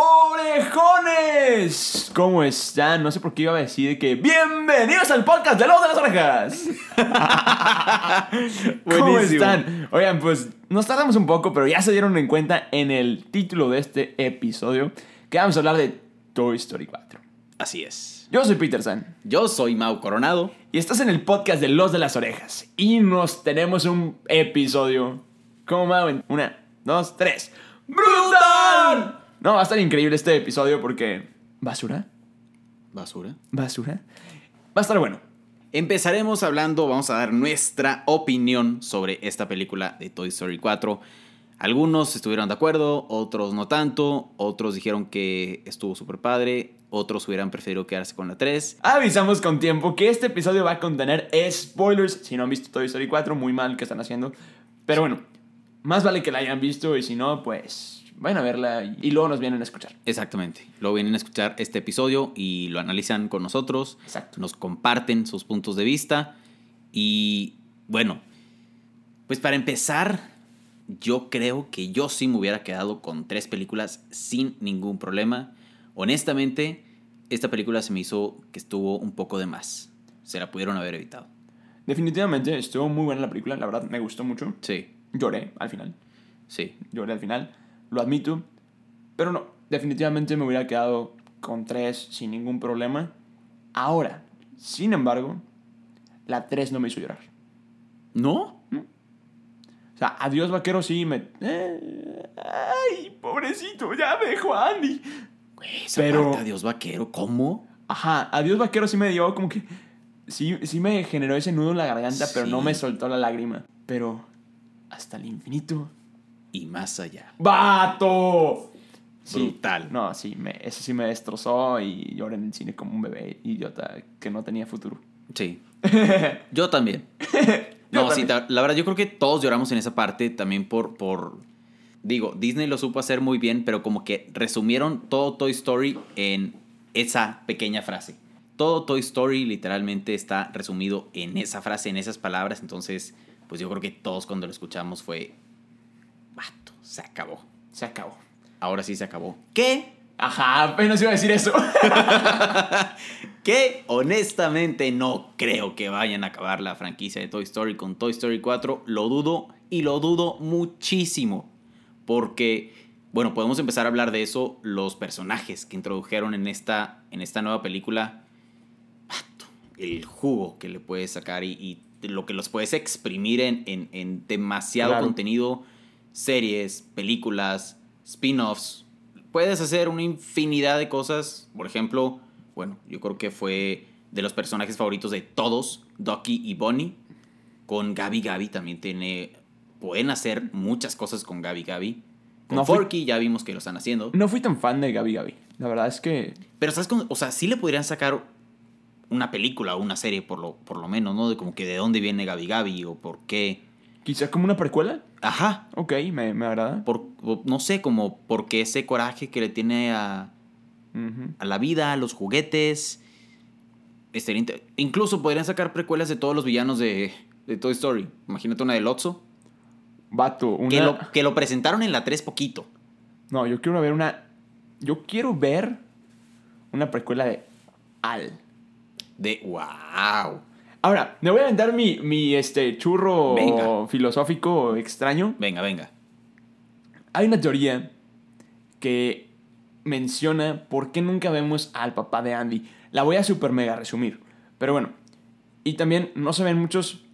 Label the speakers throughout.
Speaker 1: ¡Orejones! ¿Cómo están? No sé por qué iba a decir que ¡Bienvenidos al podcast de Los de las Orejas! ¿Cómo están? Oigan, pues nos tardamos un poco, pero ya se dieron en cuenta en el título de este episodio que vamos a hablar de Toy Story 4.
Speaker 2: Así es.
Speaker 1: Yo soy Peter San.
Speaker 2: Yo soy Mau Coronado.
Speaker 1: Y estás en el podcast de Los de las Orejas. Y nos tenemos un episodio. ¿Cómo? En Una, dos, tres. ¡Brutal! No, va a estar increíble este episodio porque. ¿Basura?
Speaker 2: Basura.
Speaker 1: ¿Basura? Va a estar bueno.
Speaker 2: Empezaremos hablando, vamos a dar nuestra opinión sobre esta película de Toy Story 4. Algunos estuvieron de acuerdo, otros no tanto, otros dijeron que estuvo súper padre, otros hubieran preferido quedarse con la 3.
Speaker 1: Avisamos con tiempo que este episodio va a contener spoilers. Si no han visto Toy Story 4, muy mal que están haciendo. Pero bueno, más vale que la hayan visto y si no, pues vayan a verla y- y luego nos vienen a escuchar.
Speaker 2: Exactamente. Luego vienen a escuchar este episodio y lo analizan con nosotros.
Speaker 1: Exacto.
Speaker 2: Nos comparten sus puntos de vista. Y bueno, pues para empezar, yo creo que yo sí me hubiera quedado con tres películas sin ningún problema. Honestamente, esta película se me hizo que estuvo un poco de más. Se la pudieron haber evitado.
Speaker 1: Definitivamente estuvo muy buena la película, la verdad me gustó mucho.
Speaker 2: Sí,
Speaker 1: Lloré al final.
Speaker 2: sí.
Speaker 1: lloré al final, lo admito. Pero no, definitivamente me hubiera quedado con tres sin ningún problema. Ahora, sin embargo, la 3 no me hizo llorar.
Speaker 2: ¿No?
Speaker 1: O sea, Adiós Vaquero sí me... eh, ay, pobrecito, ya me dejó Andy.
Speaker 2: Güey, esa
Speaker 1: Pero-
Speaker 2: parte, Adiós vaquero, ¿cómo?
Speaker 1: Ajá, Adiós Vaquero sí me dio como que... Sí, sí me generó ese nudo en la garganta, pero no me soltó la lágrima. Pero hasta el infinito.
Speaker 2: Y más allá.
Speaker 1: ¡Vato!
Speaker 2: Brutal.
Speaker 1: No, sí, me, eso sí me destrozó y lloré en el cine como un bebé idiota que no tenía futuro.
Speaker 2: Sí. Yo también.
Speaker 1: Yo
Speaker 2: No, sí, la verdad yo creo que todos lloramos en esa parte también por, por... Digo, Disney lo supo hacer muy bien, pero como que resumieron todo Toy Story en esa pequeña frase. Todo Toy Story literalmente está resumido en esa frase, en esas palabras. Entonces, pues yo creo que todos cuando lo escuchamos fue... Vato, se acabó.
Speaker 1: Se acabó.
Speaker 2: Ahora sí se acabó. ¿Qué?
Speaker 1: Ajá, apenas iba a decir eso.
Speaker 2: que honestamente no creo que vayan a acabar la franquicia de Toy Story con Toy Story 4. Lo dudo y lo dudo muchísimo. Porque, bueno, podemos empezar a hablar de eso. Los personajes que introdujeron en esta, en esta nueva película. El jugo que le puedes sacar y, y lo que los puedes exprimir en, en- en demasiado
Speaker 1: Claro.
Speaker 2: contenido. Series, películas, spin-offs. Puedes hacer una infinidad de cosas. Por ejemplo, bueno, yo creo que fue de los personajes favoritos de todos, Ducky y Bonnie. Con Gabi Gabi también tiene. Pueden hacer muchas cosas con Gabi Gabi. Con
Speaker 1: No fui-
Speaker 2: Forky ya vimos que lo están haciendo.
Speaker 1: No fui tan fan de Gabi Gabi. La verdad es que.
Speaker 2: Pero, ¿sabes? cómo? O sea, sí le podrían sacar una película o una serie, por lo, por lo menos, ¿no? De como que de dónde viene Gabi Gabi o por qué.
Speaker 1: Quizá como una precuela.
Speaker 2: Ajá.
Speaker 1: Ok, me, me agrada.
Speaker 2: Por, no sé, como porque ese coraje que le tiene a, a la vida, a los juguetes. Inte- Incluso podrían sacar precuelas de todos los villanos de, de Toy Story. Imagínate una de Lotso.
Speaker 1: Vato, una.
Speaker 2: Que, lo, que lo presentaron en la 3 poquito.
Speaker 1: No, yo quiero ver una. Yo quiero ver una precuela de Al.
Speaker 2: De wow.
Speaker 1: Ahora, me voy a aventar mi, mi este, churro
Speaker 2: Venga.
Speaker 1: filosófico extraño.
Speaker 2: Venga, venga.
Speaker 1: Hay una teoría que menciona por qué nunca vemos al papá de Andy. La voy a super mega resumir. Pero bueno. Y también no se ven muchos,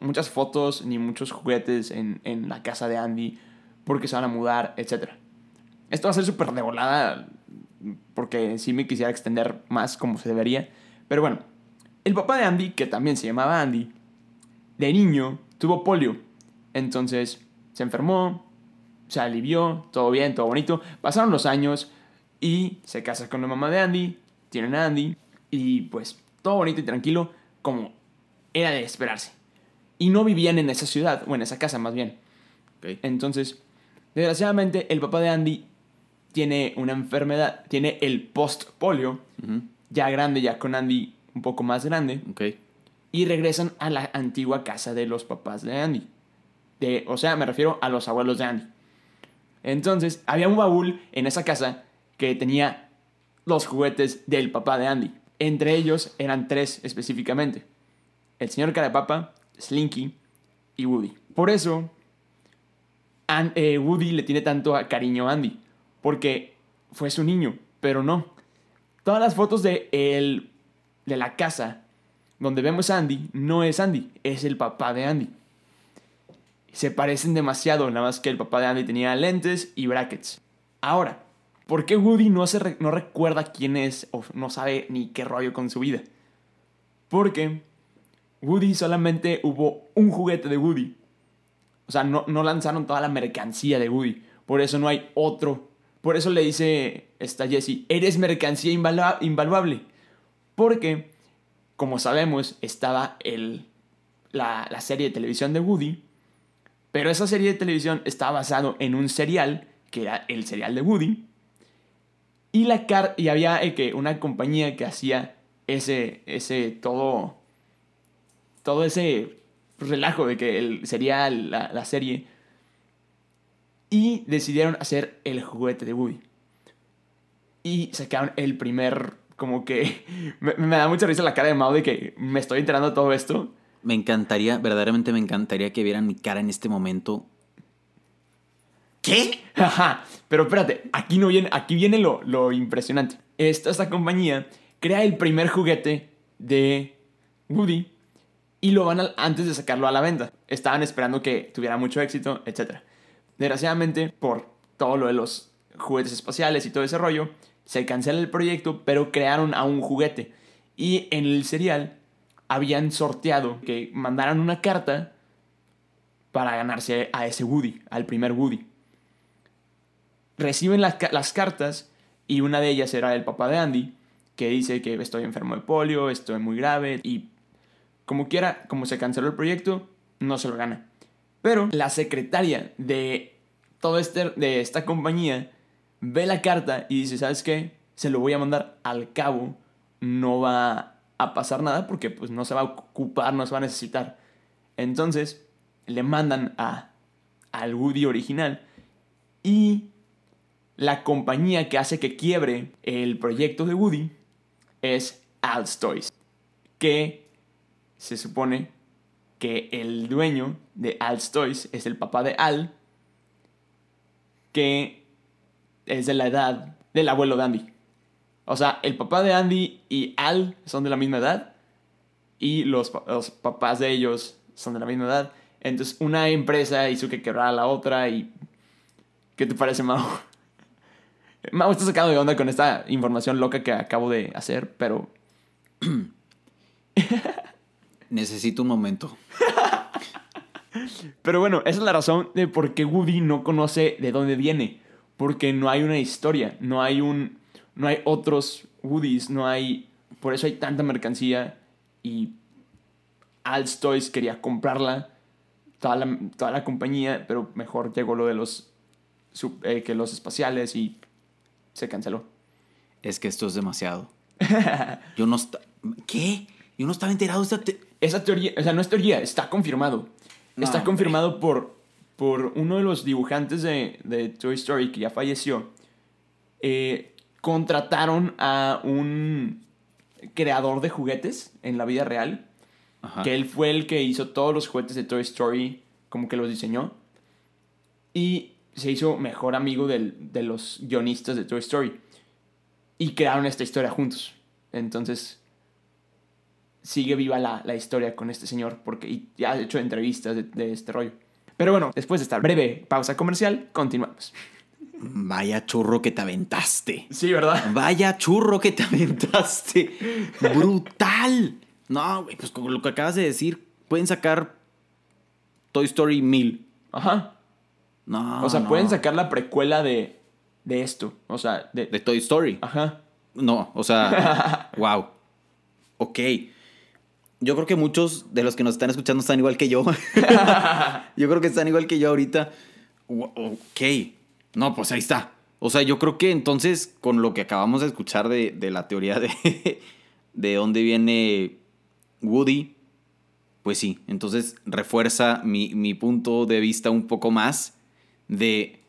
Speaker 1: muchas fotos ni muchos juguetes en, en la casa de Andy. porque se van a mudar, etc. Esto va a ser súper de volada porque sí me quisiera extender más como se debería. Pero bueno, el papá de Andy, que también se llamaba Andy, de niño tuvo polio. Entonces se enfermó, se alivió, todo bien, todo bonito. Pasaron los años y se casa con la mamá de Andy, tienen a Andy y pues todo bonito y tranquilo como era de esperarse. Y no vivían en esa ciudad, o en esa casa más bien. Entonces, desgraciadamente, el papá de Andy tiene una enfermedad, tiene el post-polio, ya grande, ya con Andy un poco más grande,
Speaker 2: Ok.
Speaker 1: y regresan a la antigua casa de los papás de Andy. De, o sea, me refiero a los abuelos de Andy. Entonces, había un baúl en esa casa que tenía los juguetes del papá de Andy. Entre ellos eran tres específicamente. El señor Carapapa, Slinky y Woody. Por eso, eh, Woody le tiene tanto cariño a Andy. Porque fue su niño, pero no. Todas las fotos de, el, de la casa donde vemos a Andy no es Andy, es el papá de Andy. Se parecen demasiado, nada más que el papá de Andy tenía lentes y brackets. Ahora, ¿por qué Woody no, no recuerda quién es o no sabe ni qué rollo con su vida? Porque Woody solamente hubo un juguete de Woody. O sea, no, no lanzaron toda la mercancía de Woody. Por eso no hay otro. Por eso le dice esta Jessie, eres mercancía invalua- invaluable. Porque, como sabemos, estaba el, la, la serie de televisión de Woody. Pero esa serie de televisión está basado en un serial, que era el serial de Woody. Y, la car y había eh, que una compañía que hacía ese, ese todo, todo ese relajo de que el, sería la, la serie. Y decidieron hacer el juguete de Woody. Y sacaron el primer, como que... Me, me da mucha risa la cara de Mao de que me estoy enterando de todo esto.
Speaker 2: Me encantaría, verdaderamente me encantaría que vieran mi cara en este momento. ¿Qué?
Speaker 1: Ajá, pero espérate, aquí no viene, aquí viene lo, lo impresionante. Esta, esta compañía crea el primer juguete de Woody y lo van a- antes de sacarlo a la venta. Estaban esperando que tuviera mucho éxito, etc. Desgraciadamente, por todo lo de los juguetes espaciales y todo ese rollo, se cancela el proyecto, pero crearon a un juguete. Y en el serial habían sorteado que mandaran una carta para ganarse a ese Woody, al primer Woody reciben las, las cartas y una de ellas era el papá de Andy, que dice que estoy enfermo de polio, estoy muy grave y como quiera, como se canceló el proyecto, no se lo gana. Pero la secretaria de todo este, de esta compañía ve la carta y dice, ¿sabes qué? Se lo voy a mandar al cabo, no va a pasar nada porque pues no se va a ocupar, no se va a necesitar. Entonces le mandan a, al Woody original y la compañía que hace que quiebre el proyecto de Woody es Al's Toys, que se supone que el dueño de Al's Toys es el papá de Al, que es de la edad del abuelo de Andy. O sea, el papá de Andy y Al son de la misma edad y los, los papás de ellos son de la misma edad. Entonces, una empresa hizo que quebrara a la otra y... ¿Qué te parece, Mau? Mau está sacado de onda con esta información loca que acabo de hacer, pero
Speaker 2: Necesito un momento.
Speaker 1: Pero bueno, esa es la razón de por qué Woody no conoce de dónde viene. Porque no hay una historia, no hay un. No hay otros Woodies, no hay. Por eso hay tanta mercancía. Y Al's Toys quería comprarla. Toda la, toda la compañía, pero mejor llegó lo de los. sub- eh, que los espaciales y se canceló.
Speaker 2: Es que esto es demasiado. Yo no esta- ¿Qué? Yo no estaba enterado de esta te-
Speaker 1: Esa teoría, o sea, no es teoría, está confirmado.
Speaker 2: No,
Speaker 1: está
Speaker 2: hombre.
Speaker 1: confirmado por, por uno de los dibujantes de, de Toy Story que ya falleció. Eh, contrataron a un creador de juguetes en la vida real.
Speaker 2: Ajá.
Speaker 1: Que él fue el que hizo todos los juguetes de Toy Story, como que los diseñó. Y se hizo mejor amigo del- de los guionistas de Toy Story. Y crearon esta historia juntos. Entonces, sigue viva la, la historia con este señor porque y ya ha hecho entrevistas de, de este rollo. Pero bueno, después de esta breve pausa comercial, continuamos.
Speaker 2: Vaya churro que te aventaste.
Speaker 1: Sí, ¿verdad?
Speaker 2: Vaya churro que te aventaste. Brutal. No, güey, pues con lo que acabas de decir, pueden sacar Toy Story 1000.
Speaker 1: Ajá.
Speaker 2: No.
Speaker 1: O sea,
Speaker 2: no.
Speaker 1: pueden sacar la precuela de, de esto. O sea, de...
Speaker 2: De Toy Story.
Speaker 1: Ajá.
Speaker 2: No, o sea, wow. Ok. Yo creo que muchos de los que nos están escuchando están igual que yo. yo creo que están igual que yo ahorita. Ok. No, pues ahí está. O sea, yo creo que entonces, con lo que acabamos de escuchar de, de la teoría de, de dónde viene Woody, pues sí, entonces refuerza mi, mi punto de vista un poco más de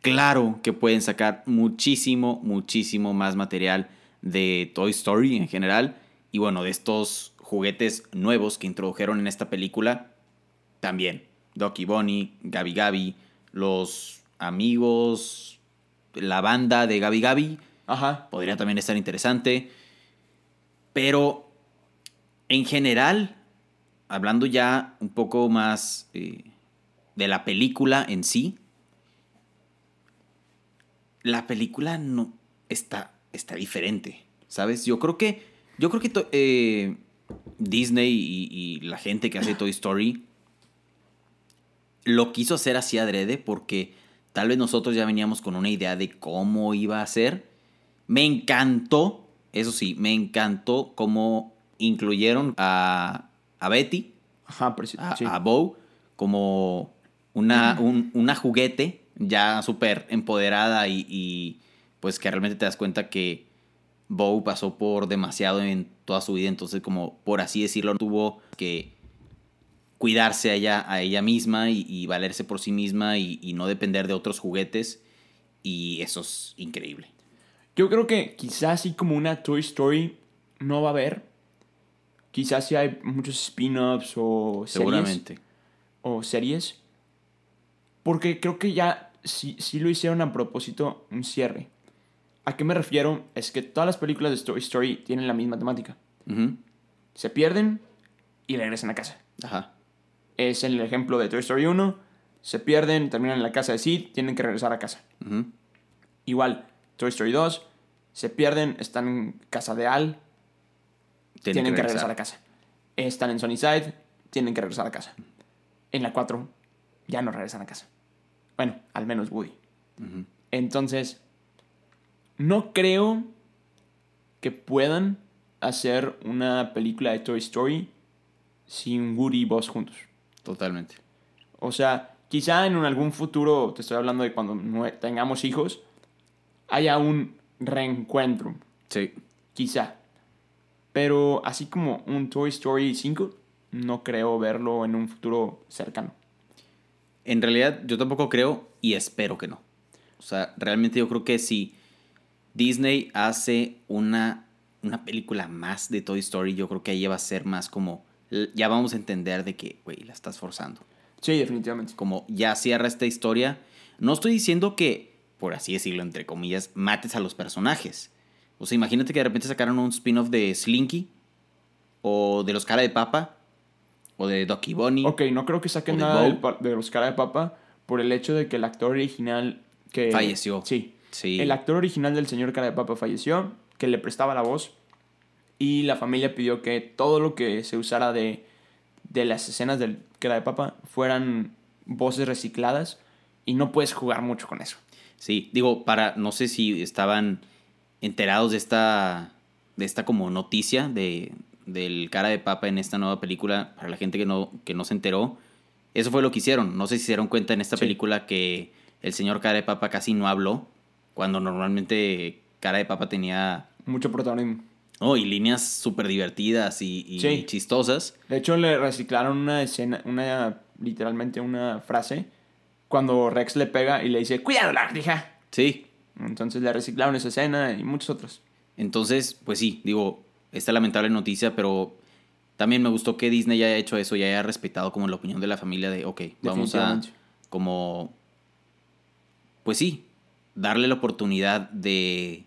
Speaker 2: claro que pueden sacar muchísimo, muchísimo más material de Toy Story en general. Y bueno, de estos juguetes nuevos que introdujeron en esta película, también. Doki Bonnie, Gabi Gabi, los amigos, la banda de Gabi Gabi,
Speaker 1: Ajá.
Speaker 2: podría también estar interesante. Pero en general, hablando ya un poco más eh, de la película en sí, la película no está, está diferente, ¿sabes? Yo creo que, yo creo que eh, Disney y, y la gente que hace Toy Story lo quiso hacer así adrede porque tal vez nosotros ya veníamos con una idea de cómo iba a ser. Me encantó, eso sí, me encantó cómo incluyeron a, a Betty,
Speaker 1: Ajá, sí.
Speaker 2: a, Bo, como una, un- una juguete ya súper empoderada y, y, pues que realmente te das cuenta que Bo pasó por demasiado en toda su vida, entonces como por así decirlo, tuvo que cuidarse a ella, a ella misma y, y valerse por sí misma y, y no depender de otros juguetes y eso es increíble.
Speaker 1: Yo creo que quizás sí como una Toy Story no va a haber. Quizás sí hay muchos spin-offs o series.
Speaker 2: Seguramente.
Speaker 1: O series. Porque creo que ya sí, sí lo hicieron a propósito un cierre. ¿A qué me refiero? Es que todas las películas de Toy Story tienen la misma temática. Se pierden y regresan a casa.
Speaker 2: Ajá.
Speaker 1: Es el ejemplo de Toy Story 1. Se pierden, terminan en la casa de Sid, tienen que regresar a casa. Igual, Toy Story 2. Se pierden, están en casa de Al,
Speaker 2: Tiene
Speaker 1: tienen que regresar. a casa. Están en Sunnyside, tienen que regresar a casa. En la 4, ya no regresan a casa. Bueno, al menos Woody. Entonces, no creo que puedan hacer una película de Toy Story sin Woody y Buzz juntos.
Speaker 2: Totalmente.
Speaker 1: O sea, quizá en algún futuro, te estoy hablando de cuando tengamos hijos, haya un reencuentro.
Speaker 2: Sí.
Speaker 1: Quizá. Pero así como un Toy Story 5, no creo verlo en un futuro cercano.
Speaker 2: En realidad, yo tampoco creo y espero que no. O sea, realmente yo creo que si Disney hace una, una película más de Toy Story, yo creo que ahí va a ser más como. Ya vamos a entender de que, güey, la estás forzando.
Speaker 1: Sí, definitivamente.
Speaker 2: Como ya cierra esta historia. No estoy diciendo que, por así decirlo, entre comillas, mates a los personajes. O sea, imagínate que de repente sacaron un spin-off de Slinky, o de los cara de papa, o de Doki Bonnie.
Speaker 1: Ok, no creo que saquen
Speaker 2: ¿O de
Speaker 1: nada del de los cara de papa por el hecho de que el actor original que...
Speaker 2: Falleció.
Speaker 1: Sí.
Speaker 2: Sí.
Speaker 1: El actor original del señor cara de papa falleció, que le prestaba la voz, y la familia pidió que todo lo que se usara de, de las escenas del cara de papa fueran voces recicladas, y no puedes jugar mucho con eso.
Speaker 2: Sí, digo, para, no sé si estaban enterados de esta, de esta como noticia de, del cara de papa en esta nueva película, para la gente que no, que no se enteró, eso fue lo que hicieron. No sé si se dieron cuenta en esta
Speaker 1: Sí.
Speaker 2: película que el señor cara de papa casi no habló, cuando normalmente cara de papa tenía,
Speaker 1: Mucho protagonismo.
Speaker 2: oh, y líneas súper divertidas y, y
Speaker 1: Sí.
Speaker 2: chistosas.
Speaker 1: De hecho, le reciclaron una escena, una, literalmente una frase, cuando Rex le pega y le dice, cuidado, lagartija.
Speaker 2: Sí,
Speaker 1: Entonces le reciclaron esa escena y muchas otras.
Speaker 2: Entonces, pues sí, digo, esta lamentable noticia, pero también me gustó que Disney ya haya hecho eso y haya respetado como la opinión de la familia de, ok, vamos a como, pues sí, darle la oportunidad de,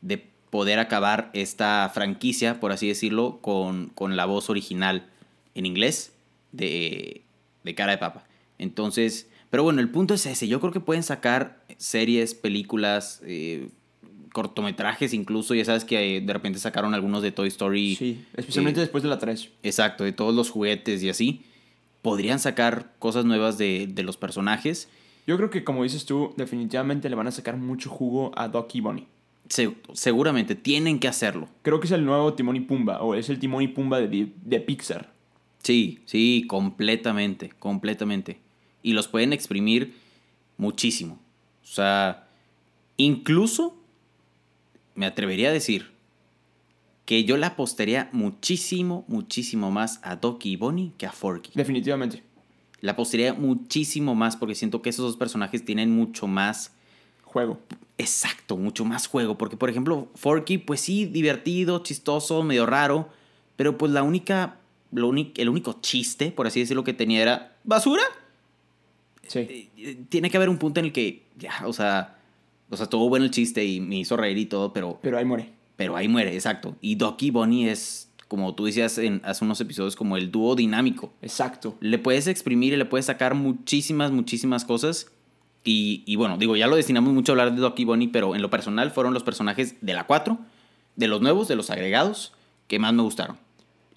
Speaker 2: de poder acabar esta franquicia, por así decirlo, con, con la voz original en inglés de, de cara de papa. Entonces, pero bueno, el punto es ese. Yo creo que pueden sacar series, películas, eh, cortometrajes incluso. Ya sabes que eh, de repente sacaron algunos de Toy Story.
Speaker 1: Sí, especialmente
Speaker 2: eh,
Speaker 1: después de la 3.
Speaker 2: Exacto, de todos los juguetes y así. Podrían sacar cosas nuevas de, de los personajes.
Speaker 1: Yo creo que, como dices tú, definitivamente le van a sacar mucho jugo a Doc y Bonnie.
Speaker 2: Se- seguramente tienen que hacerlo.
Speaker 1: Creo que es el nuevo Timón y Pumba, o es el Timón y Pumba de, de Pixar.
Speaker 2: Sí, sí, completamente, completamente. Y los pueden exprimir muchísimo. O sea, incluso me atrevería a decir que yo le apostaría muchísimo, muchísimo más a Doki y Bonnie que a Forky.
Speaker 1: Definitivamente.
Speaker 2: La apostaría muchísimo más porque siento que esos dos personajes tienen mucho más
Speaker 1: Juego.
Speaker 2: Exacto, mucho más juego. Porque, por ejemplo, Forky, pues sí, divertido, chistoso, medio raro. Pero pues la única. Lo el único chiste, por así decirlo, que tenía era. ¿Basura?
Speaker 1: Sí.
Speaker 2: Eh, eh, Tiene que haber un punto en el que. Ya, o sea. O sea, estuvo bueno el chiste y me hizo reír y todo, pero.
Speaker 1: Pero ahí muere.
Speaker 2: Pero ahí muere, exacto. Y Doki Bonnie es, como tú decías en, hace unos episodios, como el dúo dinámico
Speaker 1: Exacto.
Speaker 2: le puedes exprimir y le puedes sacar muchísimas, muchísimas cosas. Y, y bueno, digo, ya lo destinamos mucho a hablar de Doc y Bonnie, pero en lo personal fueron los personajes de la 4, de los nuevos, de los agregados, que más me gustaron.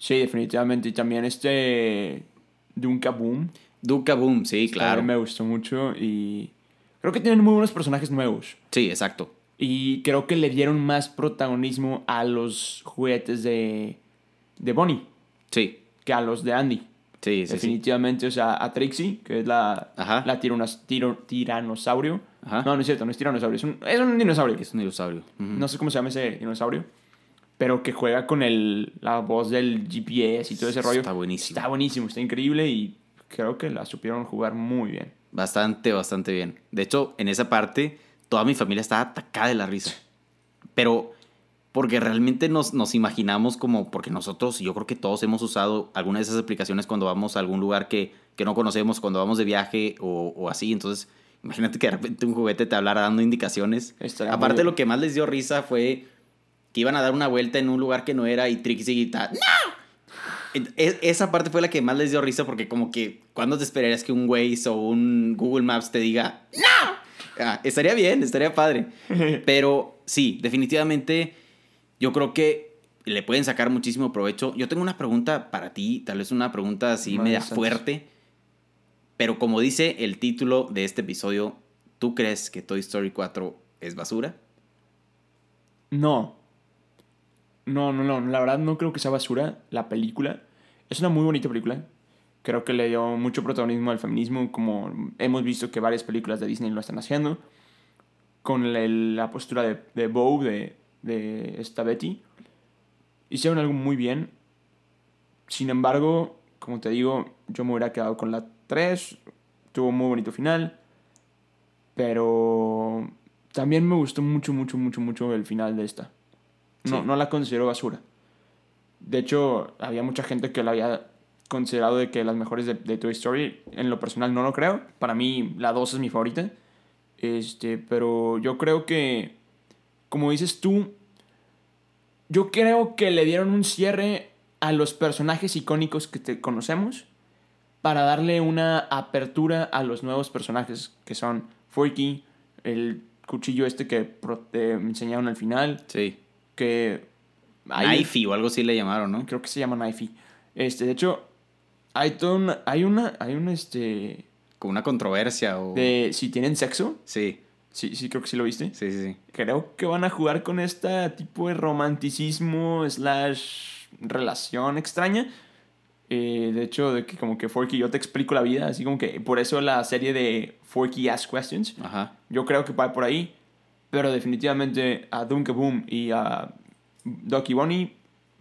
Speaker 1: Sí, definitivamente. Y también este. Dunka Boom.
Speaker 2: Duca Boom, sí, claro.
Speaker 1: Me gustó mucho y. Creo que tienen muy buenos personajes nuevos.
Speaker 2: Sí, exacto.
Speaker 1: Y creo que le dieron más protagonismo a los juguetes de. De Bonnie
Speaker 2: Sí,
Speaker 1: que a los de Andy.
Speaker 2: sí, sí. sí.
Speaker 1: Definitivamente, o sea, a Trixie, que es la,
Speaker 2: Ajá.
Speaker 1: la tironas- tiro- tiranosaurio.
Speaker 2: Ajá.
Speaker 1: No, no es cierto, no es tiranosaurio, es un, es un dinosaurio.
Speaker 2: Es un dinosaurio.
Speaker 1: No sé cómo se llama ese dinosaurio, pero que juega con el, la voz del GPS y todo ese rollo.
Speaker 2: Está buenísimo.
Speaker 1: Está buenísimo, está increíble y creo que la supieron jugar muy bien.
Speaker 2: Bastante, bastante bien. De hecho, en esa parte, toda mi familia estaba atacada de la risa. Pero porque realmente nos, nos imaginamos como, porque nosotros, yo creo que todos hemos usado alguna de esas aplicaciones cuando vamos a algún lugar que, que no conocemos, cuando vamos de viaje o, o así. Entonces, imagínate que de repente un juguete te hablara dando indicaciones.
Speaker 1: Estaría
Speaker 2: Aparte, lo que más les dio risa fue que iban a dar una vuelta en un lugar que no era y Trixie grita, ¡No! E- Esa parte fue la que más les dio risa porque como que cuando te esperarías que un Waze o un Google Maps te diga ¡No! Ah, estaría bien, estaría padre. Pero sí, definitivamente yo creo que le pueden sacar muchísimo provecho. Yo tengo una pregunta para ti, tal vez una pregunta así
Speaker 1: Madre
Speaker 2: media fuerte. Pero como dice el título de este episodio, ¿tú crees que Toy Story 4 es basura?
Speaker 1: No. No, no, no. La verdad no creo que sea basura la película. Es una muy bonita película. Creo que le dio mucho protagonismo al feminismo, como hemos visto que varias películas de Disney lo están haciendo. Con la postura de, de Bo, de, de esta Betty. Hicieron algo muy bien. Sin embargo, como te digo, yo me hubiera quedado con la 3. Tuvo un muy bonito final. Pero también me gustó mucho, mucho, mucho, mucho el final de esta. No,
Speaker 2: Sí.
Speaker 1: no la considero basura. De hecho, había mucha gente que la había considerado de que las mejores de, de Toy Story. En lo personal no lo creo. Para mí la 2 es mi favorita. Este, pero yo creo que, como dices tú, yo creo que le dieron un cierre a los personajes icónicos que te conocemos para darle una apertura a los nuevos personajes que son Forky, el cuchillo este que te enseñaron al final,
Speaker 2: Sí.
Speaker 1: que
Speaker 2: Knifey o algo así le llamaron, ¿no?
Speaker 1: creo que se llama Knifey. Este, de hecho, hay todo una, hay una, hay una, este,
Speaker 2: Con una controversia o...
Speaker 1: de si tienen sexo.
Speaker 2: Sí,
Speaker 1: Sí, sí, creo que sí lo viste.
Speaker 2: sí, sí, sí.
Speaker 1: Creo que van a jugar con este tipo de romanticismo slash relación extraña. Eh, de hecho, de que como que Forky, yo te explico la vida, así como que por eso la serie de Forky Ask Questions.
Speaker 2: Ajá.
Speaker 1: Yo creo que va por ahí. Pero definitivamente a Dunka Boom y a Doki Bonnie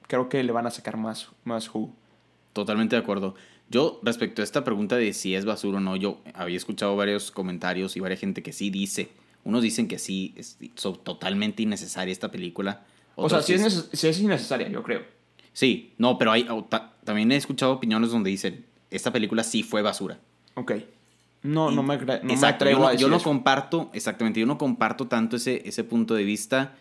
Speaker 1: creo que le van a sacar más, más jugo.
Speaker 2: Totalmente de acuerdo. Yo, respecto a esta pregunta de si es basura o no, yo había escuchado varios comentarios y varias gente que sí dice. Unos dicen que sí, es so- totalmente innecesaria esta película.
Speaker 1: O sea, si es, sí es innecesaria, yo creo.
Speaker 2: Sí, no, pero hay, ta- también he escuchado opiniones donde dicen, esta película sí fue basura.
Speaker 1: Ok. No, no me, no me
Speaker 2: Exacto,
Speaker 1: atrevo
Speaker 2: yo no,
Speaker 1: a decir
Speaker 2: yo no
Speaker 1: eso.
Speaker 2: comparto, exactamente, yo no comparto tanto ese, ese punto de vista.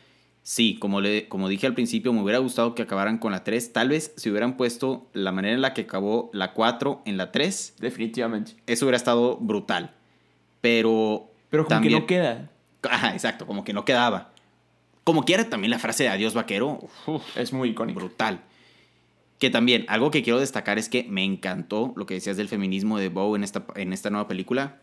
Speaker 2: Sí, como, le, como dije al principio, me hubiera gustado que acabaran con la 3. Tal vez si hubieran puesto la manera en la que acabó la 4 en la 3,
Speaker 1: Definitivamente.
Speaker 2: eso hubiera estado brutal. Pero.
Speaker 1: Pero como
Speaker 2: también,
Speaker 1: que no queda.
Speaker 2: Ajá, exacto, como que no quedaba. Como quiera, también la frase de adiós vaquero, uf,
Speaker 1: Es muy icónico.
Speaker 2: brutal. Que también, algo que quiero destacar es que me encantó lo que decías del feminismo de Bow en esta, en esta nueva película.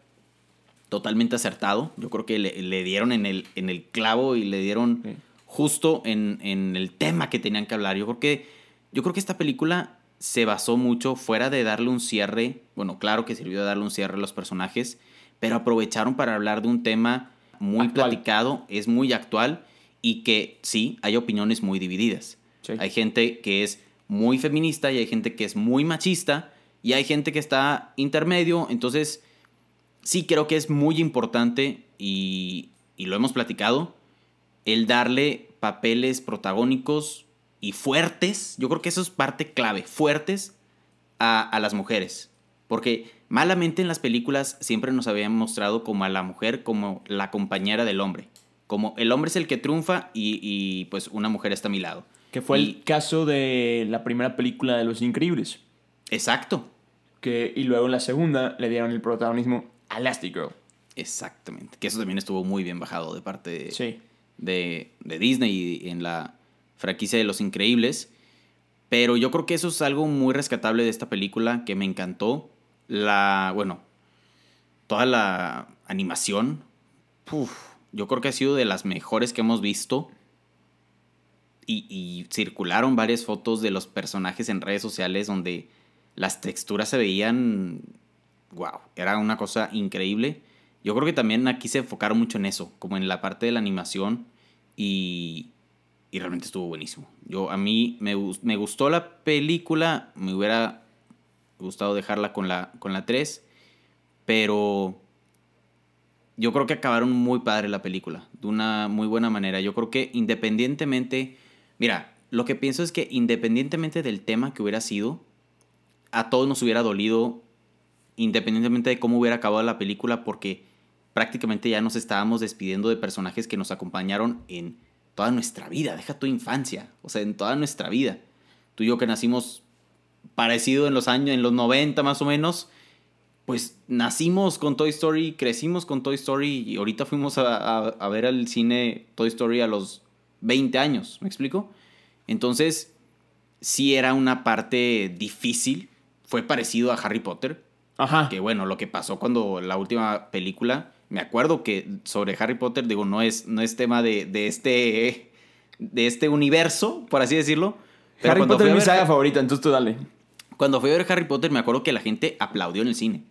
Speaker 2: Totalmente acertado. Yo creo que le, le dieron en el, en el clavo y le dieron
Speaker 1: Sí.
Speaker 2: Justo en, en el tema que tenían que hablar. Yo creo que, yo creo que esta película se basó mucho fuera de darle un cierre. Bueno, claro que sirvió de darle un cierre a los personajes, pero aprovecharon para hablar de un tema muy
Speaker 1: Actual.
Speaker 2: platicado, es muy actual y que sí, hay opiniones muy divididas.
Speaker 1: Sí.
Speaker 2: Hay gente que es muy feminista y hay gente que es muy machista y hay gente que está intermedio. Entonces, sí creo que es muy importante y, y lo hemos platicado, el darle papeles protagónicos y fuertes. Yo creo que eso es parte clave, fuertes a, a las mujeres. Porque malamente en las películas siempre nos habían mostrado como a la mujer como la compañera del hombre. Como el hombre es el que triunfa y, y, pues una mujer está a mi lado.
Speaker 1: Que fue
Speaker 2: Y-
Speaker 1: el caso de la primera película de Los Increíbles.
Speaker 2: Exacto.
Speaker 1: Que, y luego en la segunda le dieron el protagonismo a Elastigirl.
Speaker 2: Exactamente. Que eso también estuvo muy bien bajado de parte de,
Speaker 1: Sí.
Speaker 2: De, de Disney en la franquicia de Los Increíbles. Pero yo creo que eso es algo muy rescatable de esta película que me encantó. La, bueno, toda la animación, puf, yo creo que ha sido de las mejores que hemos visto. Y circularon varias fotos de los personajes en redes sociales donde las texturas se veían, wow, era una cosa increíble. Yo creo que también aquí se enfocaron mucho en eso, como en la parte de la animación y, y realmente estuvo buenísimo. Yo, a mí me, me gustó la película, me hubiera gustado dejarla con la, con la 3, pero yo creo que acabaron muy padre la película, de una muy buena manera. Yo creo que independientemente, mira, lo que pienso es que independientemente del tema que hubiera sido, a todos nos hubiera dolido, independientemente de cómo hubiera acabado la película, porque prácticamente ya nos estábamos despidiendo de personajes que nos acompañaron en toda nuestra vida, deja tu infancia, o sea, en toda nuestra vida. Tú y yo que nacimos parecido en los años, en los 90 más o menos, pues nacimos con Toy Story, crecimos con Toy Story y ahorita fuimos a, a- a ver al cine Toy Story a los 20 años, ¿me explico? Entonces, sí era una parte difícil, fue parecido a Harry Potter,
Speaker 1: Ajá.
Speaker 2: que bueno, lo que pasó cuando la última película, me acuerdo que sobre Harry Potter, digo, no es, no es tema de, de este, de este universo, por así decirlo. pero
Speaker 1: Harry
Speaker 2: cuando
Speaker 1: Potter es mi saga favorita, entonces tú dale.
Speaker 2: cuando fui a ver Harry Potter, me acuerdo que la gente aplaudió en el cine.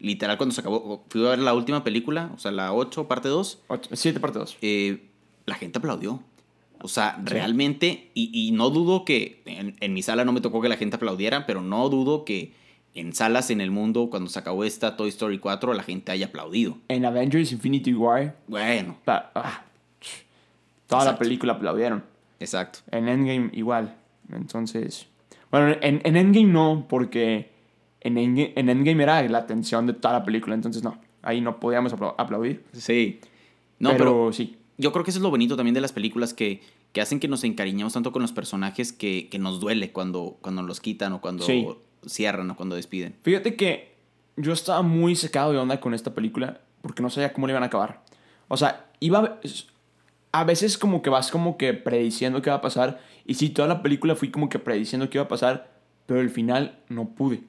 Speaker 2: Literal, cuando se acabó, fui a ver la última película, o sea, la 8, parte 2,
Speaker 1: Ocho- Siete parte dos.
Speaker 2: eh, la gente aplaudió. O sea, realmente, y, y no dudo que, en, en mi sala no me tocó que la gente aplaudiera, pero no dudo que en salas en el mundo, cuando se acabó esta Toy Story 4, la gente haya aplaudido.
Speaker 1: En Avengers Infinity War,
Speaker 2: Bueno,
Speaker 1: pa- ah, toda la película aplaudieron.
Speaker 2: exacto.
Speaker 1: En Endgame igual. Entonces. Bueno, en, en Endgame no, porque en Endgame, en Endgame era la atención de toda la película. Entonces no. Ahí no podíamos apla- aplaudir.
Speaker 2: Sí. No,
Speaker 1: pero,
Speaker 2: pero
Speaker 1: sí.
Speaker 2: yo creo que eso es lo bonito también de las películas que, que hacen que nos encariñemos tanto con los personajes que, que nos duele cuando, cuando los quitan o cuando
Speaker 1: Sí.
Speaker 2: Cierran o cuando despiden.
Speaker 1: Fíjate que yo estaba muy secado de onda con esta película porque no sabía cómo le iban a acabar. O sea, iba a veces como que vas como que prediciendo qué va a pasar y sí, toda la película fui como que prediciendo qué iba a pasar, pero al final no pude.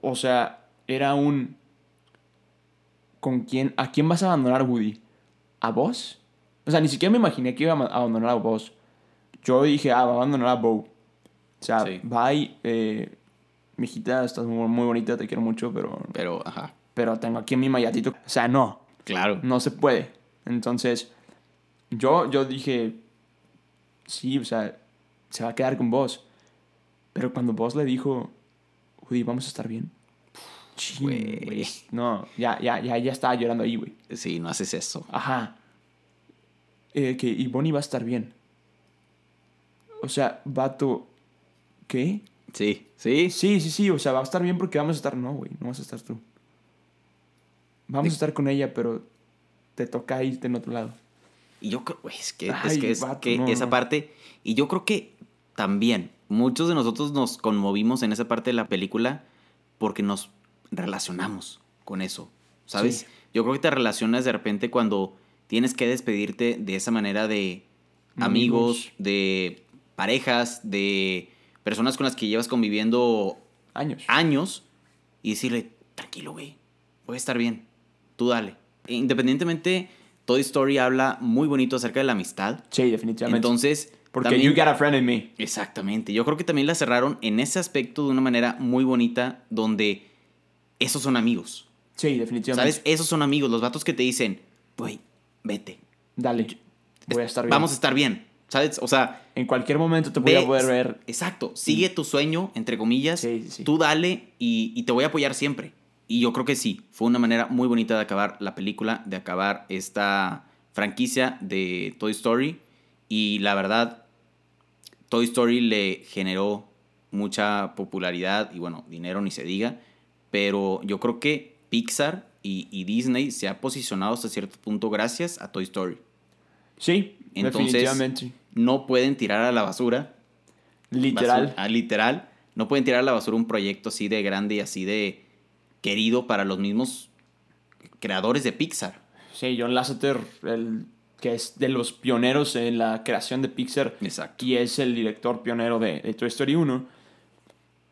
Speaker 1: O sea, era un ¿con quién a quién vas a abandonar Woody? ¿A vos? O sea, ni siquiera me imaginé que iba a abandonar a vos. Yo dije, ah, va a abandonar a Bo. O sea,
Speaker 2: Sí.
Speaker 1: bye, eh, mijita, estás muy, muy bonita, te quiero mucho, pero,
Speaker 2: Pero, ajá,
Speaker 1: pero tengo aquí mi mayatito. O sea, no,
Speaker 2: claro.
Speaker 1: no se puede. Entonces, yo, yo dije, sí, o sea, se va a quedar con vos. Pero cuando vos le dijo, Woody, vamos a estar bien. Chin,
Speaker 2: Güey.
Speaker 1: güey. No, ya, ya, ya, ya estaba llorando ahí, güey.
Speaker 2: Sí, no haces eso.
Speaker 1: Ajá. Eh, que y Bonnie va a estar bien. O sea, vato. ¿Qué?
Speaker 2: Sí, sí.
Speaker 1: Sí, sí, sí. O sea, va a estar bien porque vamos a estar. No, güey, no vas a estar tú. Vamos a estar con ella, pero te toca irte en otro lado.
Speaker 2: Y yo creo, güey, es que, es que, es
Speaker 1: vato,
Speaker 2: que
Speaker 1: no,
Speaker 2: esa
Speaker 1: no.
Speaker 2: parte, y yo creo que también muchos de nosotros nos conmovimos en esa parte de la película porque nos relacionamos con eso, ¿sabes?
Speaker 1: Sí.
Speaker 2: Yo creo que te relacionas de repente cuando tienes que despedirte de esa manera de amigos,
Speaker 1: Amigos.
Speaker 2: de parejas, de personas con las que llevas conviviendo
Speaker 1: Años.
Speaker 2: años y decirle, tranquilo, güey, voy a estar bien, tú dale. Independientemente, Toy Story habla muy bonito acerca de la amistad.
Speaker 1: Sí, definitivamente.
Speaker 2: Entonces,
Speaker 1: Porque
Speaker 2: también-
Speaker 1: you got a friend in me.
Speaker 2: Exactamente. Yo creo que también la cerraron en ese aspecto de una manera muy bonita, donde esos son amigos.
Speaker 1: Sí, definitivamente.
Speaker 2: ¿Sabes? Esos son amigos, los vatos que te dicen, güey, vete.
Speaker 1: Dale. Voy a estar bien.
Speaker 2: Vamos a estar bien. ¿Sabes? O sea,
Speaker 1: En cualquier momento te voy
Speaker 2: ve-
Speaker 1: a poder ver.
Speaker 2: Exacto. Sigue tu sueño, entre comillas.
Speaker 1: Sí, sí, sí.
Speaker 2: Tú dale y, y te voy a apoyar siempre. Y yo creo que sí. Fue una manera muy bonita de acabar la película, de acabar esta franquicia de Toy Story. Y la verdad, Toy Story le generó mucha popularidad y bueno, dinero ni se diga. Pero yo creo que Pixar y, y Disney se ha posicionado hasta cierto punto gracias a Toy Story.
Speaker 1: Sí,
Speaker 2: Entonces,
Speaker 1: definitivamente.
Speaker 2: No pueden tirar a la basura
Speaker 1: Literal.
Speaker 2: basura- ah, literal. No pueden tirar a la basura un proyecto así de grande y así de querido para los mismos creadores de Pixar.
Speaker 1: Sí, John Lasseter, el, que es de los pioneros en la creación de Pixar.
Speaker 2: Exacto.
Speaker 1: Y es el director pionero de, de Toy Story 1.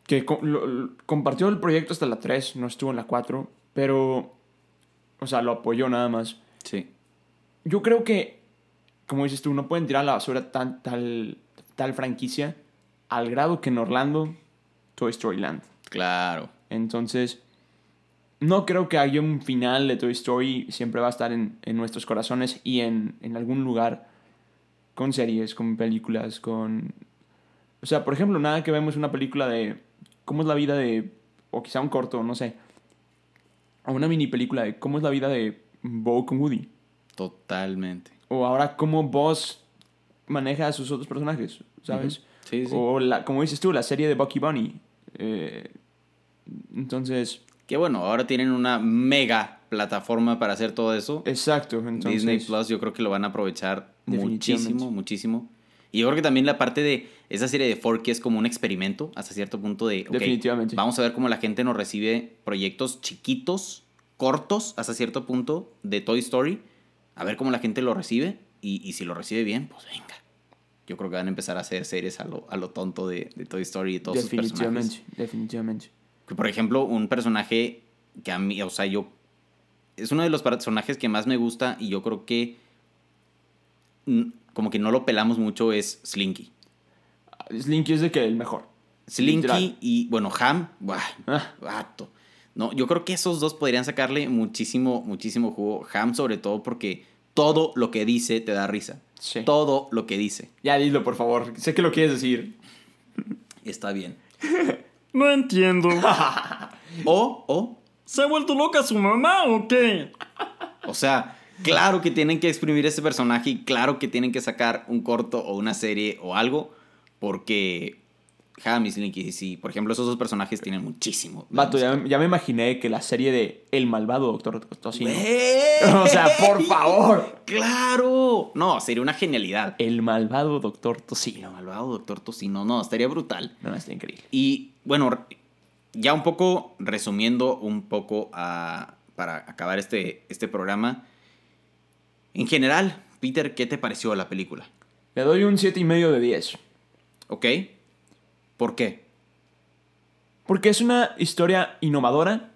Speaker 1: Que co- lo- lo- compartió el proyecto hasta la 3, no estuvo en la 4. Pero, o sea, lo apoyó nada más.
Speaker 2: Sí.
Speaker 1: Yo creo que, como dices tú, no pueden tirar a la basura tan, tal, tal franquicia al grado que en Orlando, Toy Story Land.
Speaker 2: Claro.
Speaker 1: Entonces, no creo que haya un final de Toy Story. Siempre va a estar en, en nuestros corazones y en, en algún lugar con series, con películas, con... O sea, por ejemplo, nada que vemos una película de cómo es la vida de... O quizá un corto, no sé. O una mini película de cómo es la vida de Bo con Woody.
Speaker 2: Totalmente.
Speaker 1: O ahora cómo Buzz maneja a sus otros personajes, ¿sabes?
Speaker 2: Sí, sí.
Speaker 1: O, la, como dices tú, la serie de Bucky Bunny. Eh, entonces,
Speaker 2: Que bueno, ahora tienen una mega plataforma para hacer todo eso.
Speaker 1: exacto. Entonces,
Speaker 2: Disney Plus yo creo que lo van a aprovechar muchísimo, muchísimo. Y yo creo que también la parte de esa serie de Forky es como un experimento hasta cierto punto de,
Speaker 1: Definitivamente.
Speaker 2: vamos a ver cómo la gente nos recibe proyectos chiquitos, cortos hasta cierto punto de Toy Story, a ver cómo la gente lo recibe y, y si lo recibe bien, pues venga. Yo creo que van a empezar a hacer series a lo, a lo tonto de, de Toy Story y todos sus personajes.
Speaker 1: definitivamente, definitivamente.
Speaker 2: Que, por ejemplo, un personaje que a mí, o sea, yo. Es uno de los personajes que más me gusta y yo creo que. Como que no lo pelamos mucho es Slinky.
Speaker 1: Slinky es de que el mejor.
Speaker 2: Slinky
Speaker 1: Literal.
Speaker 2: y, bueno, Ham, buah,
Speaker 1: Ah.
Speaker 2: vato. No, yo creo que esos dos podrían sacarle muchísimo, muchísimo jugo. Ham, sobre todo, porque todo lo que dice te da risa.
Speaker 1: Sí.
Speaker 2: Todo lo que dice
Speaker 1: Ya dilo, por favor. Sé que lo quieres decir.
Speaker 2: está bien.
Speaker 3: No entiendo.
Speaker 2: O, o,
Speaker 3: ¿Se ha vuelto loca su mamá o qué?
Speaker 2: O sea, claro que tienen que exprimir ese personaje y claro que tienen que sacar un corto o una serie o algo porque Ham y Slinky, sí, por ejemplo, esos dos personajes tienen muchísimo.
Speaker 1: Vato, ya, ya me imaginé que la serie de El malvado Doctor Tocino. O sea, por favor.
Speaker 2: ¡Claro! No, sería una genialidad.
Speaker 1: El malvado Doctor
Speaker 2: El
Speaker 1: Tocino.
Speaker 2: malvado Doctor Tocino, no, estaría brutal.
Speaker 1: No, está increíble.
Speaker 2: Y bueno, ya un poco resumiendo un poco a- para acabar este, este programa. En general, Peter, ¿qué te pareció la película?
Speaker 1: Le doy un 7,5 y medio de 10.
Speaker 2: ¿Ok? ¿Por qué?
Speaker 1: Porque es una historia innovadora.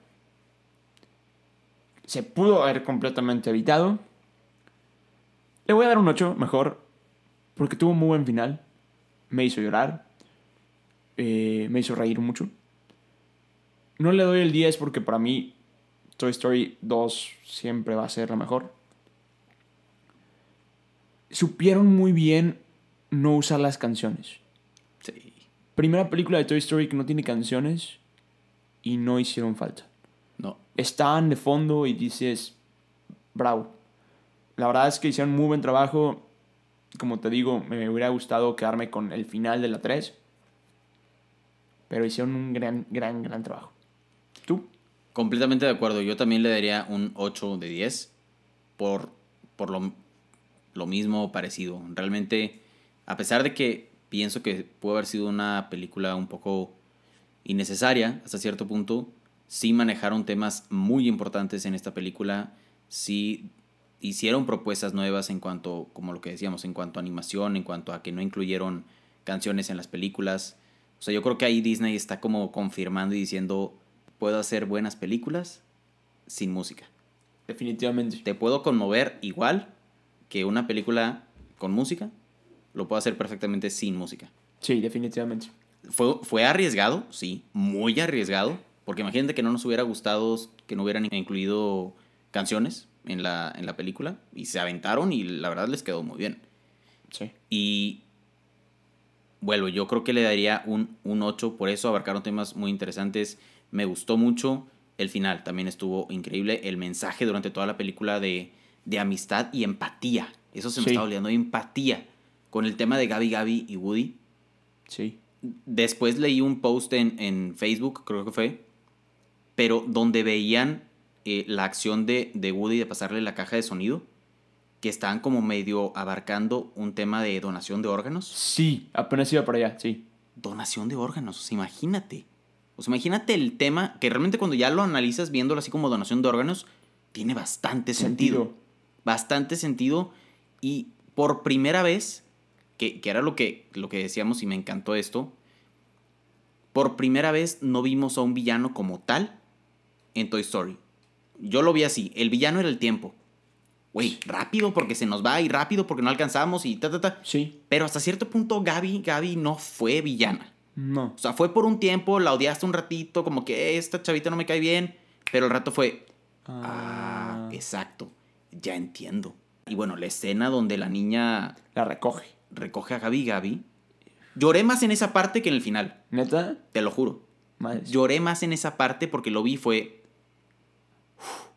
Speaker 1: Se pudo haber completamente evitado. Le voy a dar un 8, mejor. Porque tuvo un muy buen final. Me hizo llorar. Eh, me hizo reír mucho. No le doy el 10 porque para mí Toy Story 2 siempre va a ser la mejor. Supieron muy bien no usar las canciones. Primera película de Toy Story que no tiene canciones y no hicieron falta.
Speaker 2: No.
Speaker 1: Estaban de fondo y dices, bravo. La verdad es que hicieron muy buen trabajo. Como te digo, me hubiera gustado quedarme con el final de la 3. Pero hicieron un gran, gran, gran trabajo. ¿Tú?
Speaker 2: Completamente de acuerdo. Yo también le daría un 8 de 10 por, por lo, lo mismo parecido. Realmente, a pesar de que pienso que pudo haber sido una película un poco innecesaria hasta cierto punto, sí manejaron temas muy importantes en esta película, sí hicieron propuestas nuevas en cuanto, como lo que decíamos, en cuanto a animación, en cuanto a que no incluyeron canciones en las películas. O sea, yo creo que ahí Disney está como confirmando y diciendo, puedo hacer buenas películas sin música.
Speaker 1: Definitivamente.
Speaker 2: Te puedo conmover igual que una película con música, lo puedo hacer perfectamente sin música.
Speaker 1: Sí, definitivamente.
Speaker 2: Fue, fue arriesgado, sí, muy arriesgado, porque imagínate que no nos hubiera gustado que no hubieran incluido canciones en la, en la película, y se aventaron y la verdad les quedó muy bien.
Speaker 1: Sí.
Speaker 2: Y vuelvo, yo creo que le daría un, un 8, por eso abarcaron temas muy interesantes, me gustó mucho, el final también estuvo increíble, el mensaje durante toda la película de, de amistad y empatía, eso se me
Speaker 1: Sí.
Speaker 2: está olvidando, empatía, con el tema de Gaby Gaby y Woody.
Speaker 1: Sí.
Speaker 2: Después leí un post en, en Facebook, creo que fue, pero donde veían eh, la acción de, de Woody de pasarle la caja de sonido, que estaban como medio abarcando un tema de donación de órganos.
Speaker 1: Sí, apenas iba para allá, sí.
Speaker 2: Donación de órganos, o sea, imagínate. O sea, imagínate el tema que realmente cuando ya lo analizas viéndolo así como donación de órganos, tiene bastante sentido.
Speaker 1: Sentido.
Speaker 2: Bastante sentido. Y por primera vez, que, que era lo que, lo que decíamos y me encantó esto, por primera vez no vimos a un villano como tal en Toy Story. Yo lo vi así, el villano era el tiempo. Güey, rápido porque se nos va y rápido porque no alcanzamos y ta, ta, ta.
Speaker 1: Sí.
Speaker 2: Pero hasta cierto punto Gaby, Gaby no fue villana.
Speaker 1: No.
Speaker 2: O sea, fue por un tiempo, la odiaste un ratito, como que "Eh, esta chavita no me cae bien, pero el rato fue, ah, exacto, ya entiendo. Y bueno, la escena donde la niña
Speaker 1: La recoge.
Speaker 2: Recoge a Gaby Gaby, lloré más en esa parte que en el final,
Speaker 1: ¿Neta?
Speaker 2: te lo juro.
Speaker 1: Madre.
Speaker 2: Lloré más en esa parte porque lo vi fue... uf.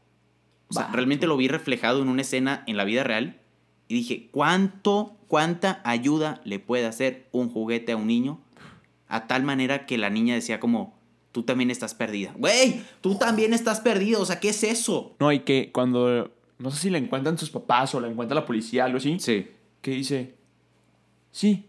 Speaker 2: O sea, realmente lo vi reflejado en una escena en la vida real y dije, ¿cuánto, cuánta ayuda le puede hacer un juguete a un niño? A tal manera que la niña decía como, tú también estás perdida. Güey, tú también estás perdido, o sea, ¿qué es eso?
Speaker 1: No, y que cuando. No sé si la encuentran sus papás o la encuentra la policía, algo así.
Speaker 2: Sí.
Speaker 1: Que dice. Sí.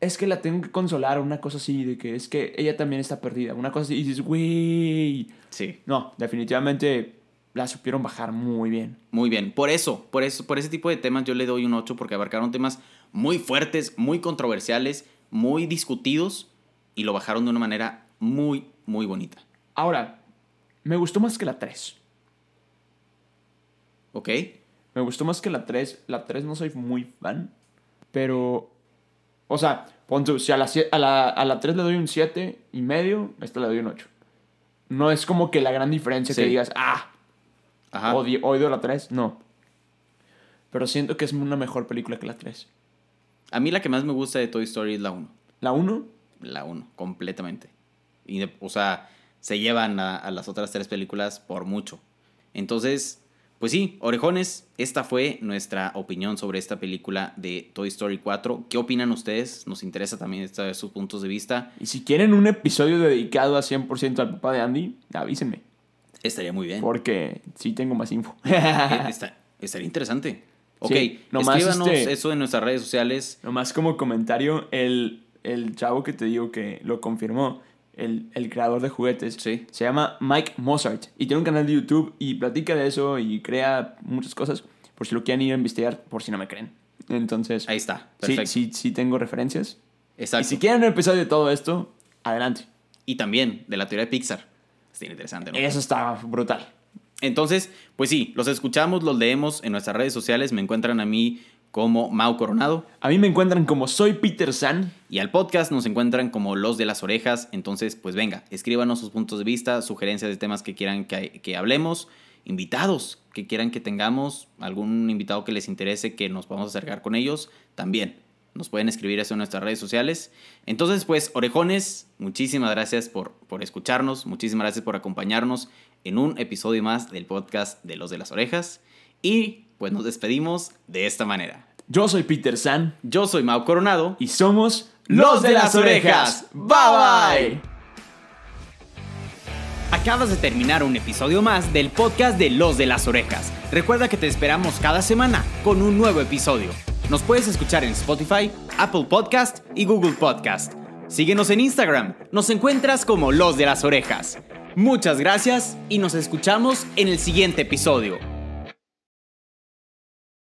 Speaker 1: Es que la tengo que consolar, una cosa así, de que es que ella también está perdida. Una cosa así. Y dices, güey.
Speaker 2: Sí.
Speaker 1: No, definitivamente la supieron bajar muy bien.
Speaker 2: Muy bien, por eso, por eso, por ese tipo de temas yo le doy un 8 porque abarcaron temas muy fuertes, muy controversiales, muy discutidos y lo bajaron de una manera muy, muy bonita.
Speaker 1: Ahora, me gustó más que la 3.
Speaker 2: ¿Ok?
Speaker 1: Me gustó más que la 3. La 3 no soy muy fan. Pero. O sea, pon tú, si a la, a la, a la 3 le doy un 7 y medio, a esta le doy un 8. No es como que la gran diferencia que
Speaker 2: Sí.
Speaker 1: digas, ah,
Speaker 2: Ajá.
Speaker 1: odio, odio la 3. No. Pero siento que es una mejor película que la 3.
Speaker 2: A mí la que más me gusta de Toy Story es la 1.
Speaker 1: La 1,
Speaker 2: La 1, completamente. Y, o sea, se llevan a, a las otras tres películas por mucho. Entonces, pues sí, orejones, esta fue nuestra opinión sobre esta película de Toy Story 4. ¿Qué opinan ustedes? Nos interesa también saber sus puntos de vista.
Speaker 1: y si quieren un episodio dedicado a 100% al papá de Andy, avísenme.
Speaker 2: Estaría muy bien.
Speaker 1: Porque sí tengo más info.
Speaker 2: Eh, está- estaría interesante. Ok,
Speaker 1: Sí, nomás
Speaker 2: escríbanos
Speaker 1: este-
Speaker 2: eso en nuestras redes sociales.
Speaker 1: Nomás como comentario, el, el chavo que te digo que lo confirmó, el, el creador de juguetes,
Speaker 2: Sí.
Speaker 1: se llama Mike Mozart y tiene un canal de YouTube y platica de eso y crea muchas cosas por si lo quieren ir a investigar, por si no me creen. Entonces,
Speaker 2: Ahí está,
Speaker 1: sí,
Speaker 2: perfecto.
Speaker 1: sí, sí tengo referencias.
Speaker 2: Exacto.
Speaker 1: Y si quieren un episodio de todo esto, adelante.
Speaker 2: Y también de la teoría de Pixar. Está interesante, ¿no?
Speaker 1: Eso está brutal.
Speaker 2: Entonces, pues sí, los escuchamos, los leemos en nuestras redes sociales. Me encuentran a mí como Mau Coronado.
Speaker 1: A mí me encuentran como soy Peter San.
Speaker 2: Y al podcast nos encuentran como Los de las Orejas. Entonces, pues venga, escríbanos sus puntos de vista, sugerencias de temas que quieran que, que hablemos, invitados que quieran que tengamos, algún invitado que les interese que nos podamos acercar con ellos, también. Nos pueden escribir eso en nuestras redes sociales. Entonces, pues, orejones, muchísimas gracias por, por escucharnos, muchísimas gracias por acompañarnos en un episodio más del podcast de Los de las Orejas. Y pues nos despedimos de esta manera.
Speaker 1: Yo soy Peter San
Speaker 2: Yo soy Mau Coronado.
Speaker 1: y somos los de las orejas. Bye bye.
Speaker 2: Acabas de terminar un episodio más del podcast de Los de las Orejas. Recuerda que te esperamos cada semana con un nuevo episodio. Nos puedes escuchar en Spotify, Apple Podcast y Google Podcast. Síguenos en Instagram, nos encuentras como Los de las Orejas. Muchas gracias y nos escuchamos en el siguiente episodio.